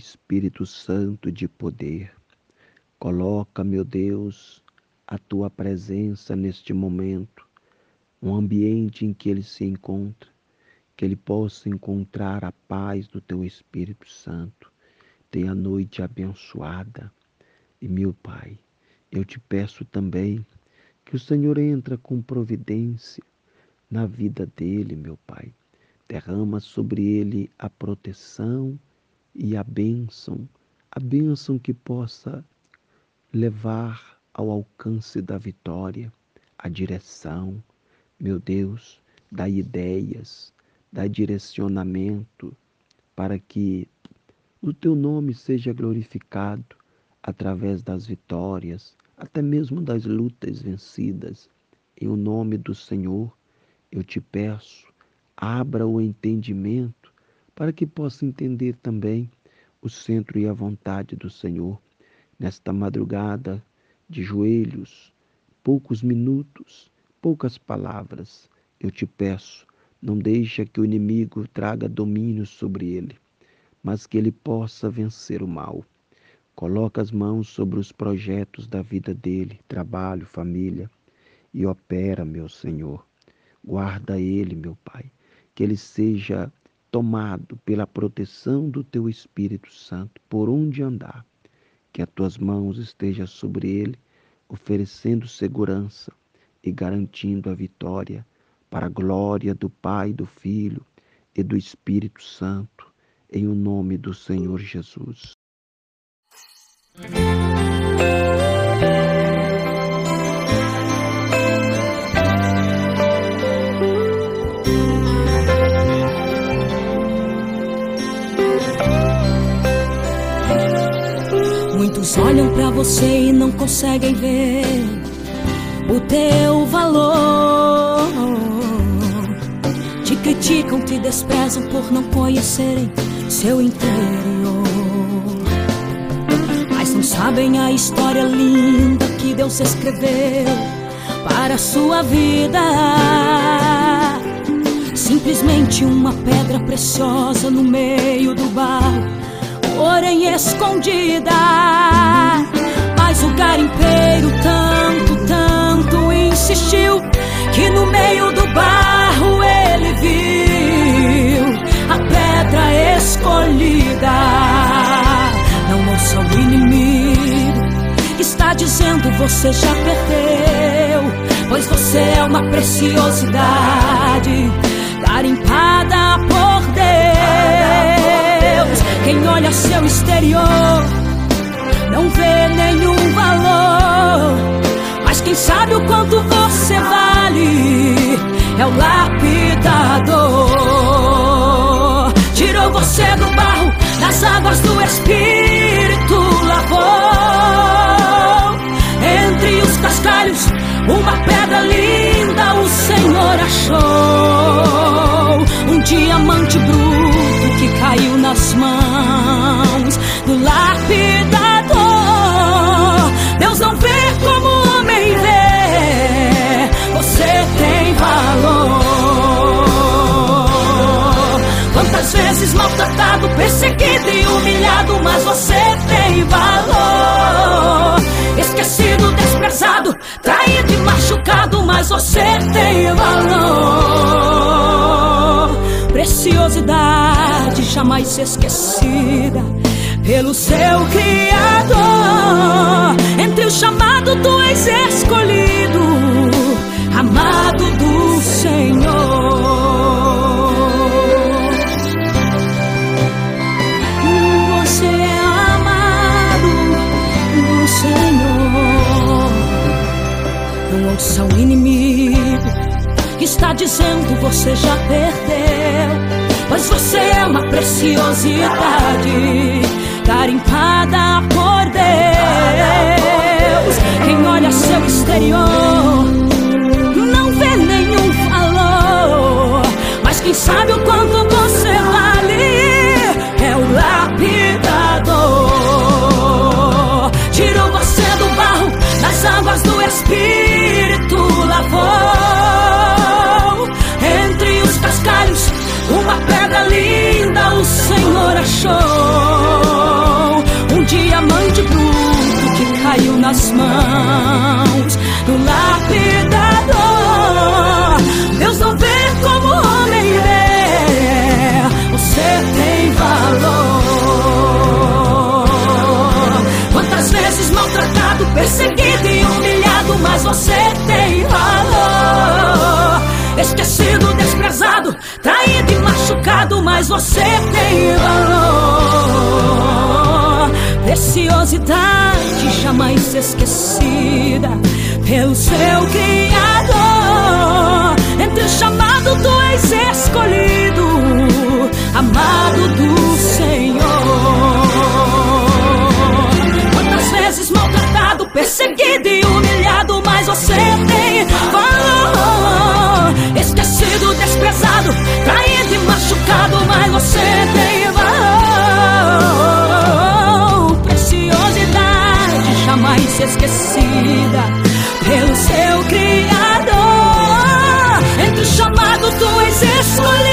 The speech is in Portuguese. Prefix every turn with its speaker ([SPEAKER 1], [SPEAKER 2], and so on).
[SPEAKER 1] Espírito Santo de poder. Coloca, meu Deus, a tua presença neste momento, um ambiente em que ele se encontra, que ele possa encontrar a paz do teu Espírito Santo. Tenha a noite abençoada. E meu Pai, eu te peço também que o Senhor entra com providência na vida dele, meu Pai. Derrama sobre ele a proteção e a bênção, a bênção que possa levar ao alcance da vitória, a direção, meu Deus, dá ideias, dá direcionamento para que o teu nome seja glorificado através das vitórias, até mesmo das lutas vencidas. Em o nome do Senhor, eu te peço, abra o entendimento para que possa entender também o centro e a vontade do Senhor nesta madrugada de joelhos, poucos minutos, poucas palavras. Eu te peço, não deixa que o inimigo traga domínio sobre ele, mas que ele possa vencer o mal. Coloca as mãos sobre os projetos da vida dele, trabalho, família, e opera, meu Senhor. Guarda ele, meu Pai, que ele seja tomado pela proteção do teu Espírito Santo por onde andar. Que as tuas mãos estejam sobre ele, oferecendo segurança e garantindo a vitória para a glória do Pai, do Filho e do Espírito Santo, em o nome do Senhor Jesus.
[SPEAKER 2] Muitos olham para você e não conseguem ver o teu valor. Te criticam, te desprezam por não conhecerem seu interior. Mas não sabem a história linda que Deus escreveu para a sua vida. Simplesmente uma pedra preciosa no meio do barro porém escondida. Mas o garimpeiro tanto, tanto insistiu que no meio do barro ele viu a pedra escolhida. Não ouça o inimigo que está dizendo você já perdeu, pois você é uma preciosidade garimpada por. Quem olha seu exterior não vê nenhum valor. Mas quem sabe o quanto você vale é o lapidador. Tirou você do barro, das águas do Espírito Quantas vezes maltratado, perseguido e humilhado, mas você tem valor. Esquecido, desprezado, traído e machucado, mas você tem valor. Preciosidade jamais esquecida pelo seu Criador. Entre o chamado tu és escolhido, Não ouça o inimigo que está dizendo você já perdeu. Pois você é uma preciosidade garimpada por Deus. Quem olha seu exterior não vê nenhum valor, mas quem sabe o quanto você vale é o lapidador. Tirou você do barro, das águas do Espírito achou um diamante bruto que caiu nas mãos do lápis. você tem valor. Preciosidade jamais esquecida pelo seu que fosse esquecida pelo seu Criador. Entre os chamados, tu és escolhido.